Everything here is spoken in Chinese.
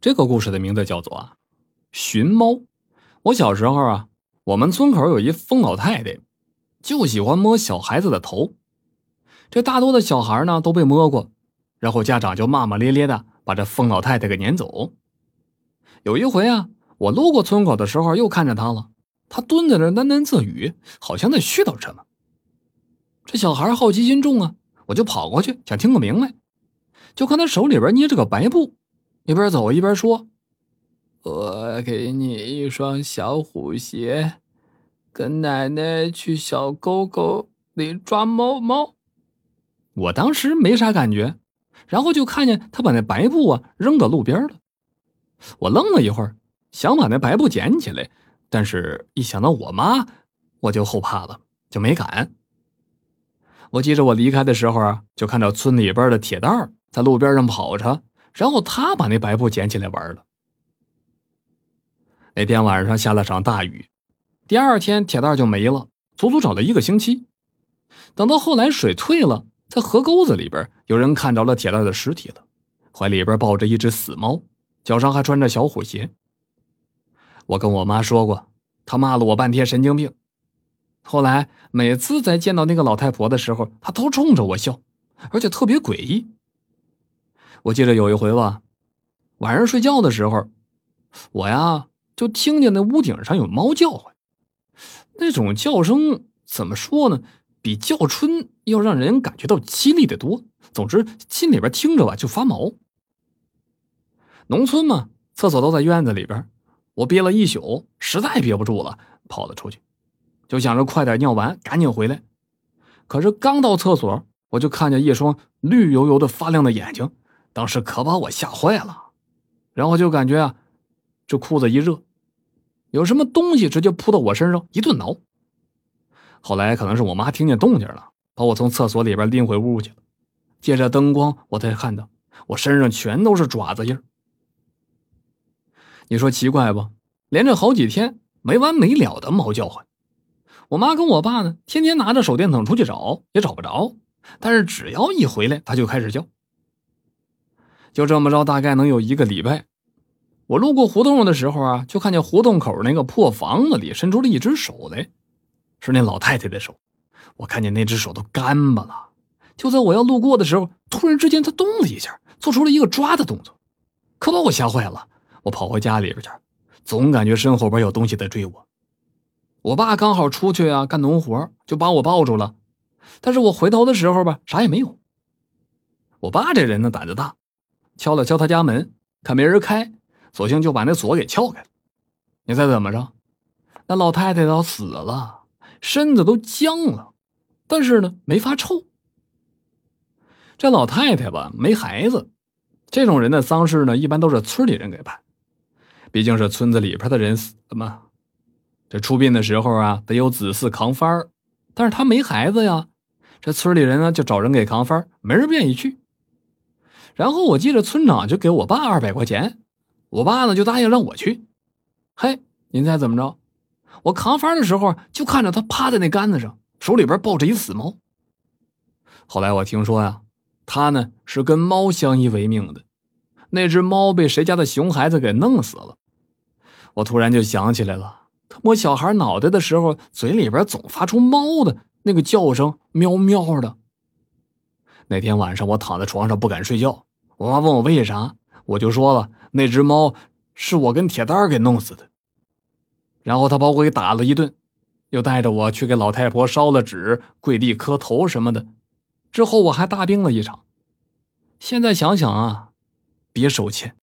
这个故事的名字叫做啊，寻猫。我小时候啊，我们村口有一疯老太太，就喜欢摸小孩子的头。这大多的小孩呢都被摸过，然后家长就骂骂咧咧的把这疯老太太给撵走。有一回啊，我路过村口的时候又看见她了，她蹲在那喃喃自语，好像在絮叨什么。这小孩好奇心重啊，我就跑过去想听个明白，就看他手里边捏着个白布。一边走一边说：“我给你一双小虎鞋，跟奶奶去小沟沟里抓猫猫。”我当时没啥感觉，然后就看见他把那白布啊扔到路边了。我愣了一会儿，想把那白布捡起来，但是一想到我妈，我就后怕了，就没敢。我记着我离开的时候啊，就看到村里边的铁蛋在路边上跑着。然后他把那白布捡起来玩了。那天晚上下了场大雨，第二天铁蛋就没了，足足找了一个星期。等到后来水退了，在河沟子里边有人看着了铁蛋的尸体了，怀里边抱着一只死猫，脚上还穿着小虎鞋。我跟我妈说过，她骂了我半天神经病。后来每次在见到那个老太婆的时候，她都冲着我笑，而且特别诡异。我记得有一回吧，晚上睡觉的时候，我呀就听见那屋顶上有猫叫唤，那种叫声怎么说呢？比叫春要让人感觉到凄厉的多。总之，心里边听着吧就发毛。农村嘛，厕所都在院子里边，我憋了一宿，实在憋不住了，跑了出去，就想着快点尿完，赶紧回来。可是刚到厕所，我就看见一双绿油油的发亮的眼睛。当时可把我吓坏了，然后就感觉啊，这裤子一热，有什么东西直接扑到我身上一顿挠。后来可能是我妈听见动静了，把我从厕所里边拎回屋去了。借着灯光，我才看到我身上全都是爪子印你说奇怪不？连着好几天没完没了的猫叫唤。我妈跟我爸呢，天天拿着手电筒出去找，也找不着。但是只要一回来，它就开始叫。就这么着，大概能有一个礼拜。我路过胡同的时候啊，就看见胡同口那个破房子里伸出了一只手来，是那老太太的手。我看见那只手都干巴了。就在我要路过的时候，突然之间她动了一下，做出了一个抓的动作，可把我吓坏了。我跑回家里边去，总感觉身后边有东西在追我。我爸刚好出去啊干农活，就把我抱住了。但是我回头的时候吧，啥也没有。我爸这人呢，胆子大。敲了敲他家门，看没人开，索性就把那锁给撬开了。你猜怎么着？那老太太倒死了，身子都僵了，但是呢没发臭。这老太太吧没孩子，这种人的丧事呢一般都是村里人给办，毕竟是村子里边的人死了嘛。这出殡的时候啊得有子嗣扛幡但是他没孩子呀，这村里人呢就找人给扛幡没人愿意去。然后我记得村长就给我爸二百块钱，我爸呢就答应让我去。嘿，您猜怎么着？我扛幡的时候就看着他趴在那杆子上，手里边抱着一死猫。后来我听说呀，他呢是跟猫相依为命的，那只猫被谁家的熊孩子给弄死了。我突然就想起来了，他摸小孩脑袋的时候，嘴里边总发出猫的那个叫声，喵喵的。那天晚上我躺在床上不敢睡觉，我妈问我为啥，我就说了那只猫是我跟铁蛋给弄死的。然后他把我给打了一顿，又带着我去给老太婆烧了纸、跪地磕头什么的。之后我还大病了一场。现在想想啊，别手欠。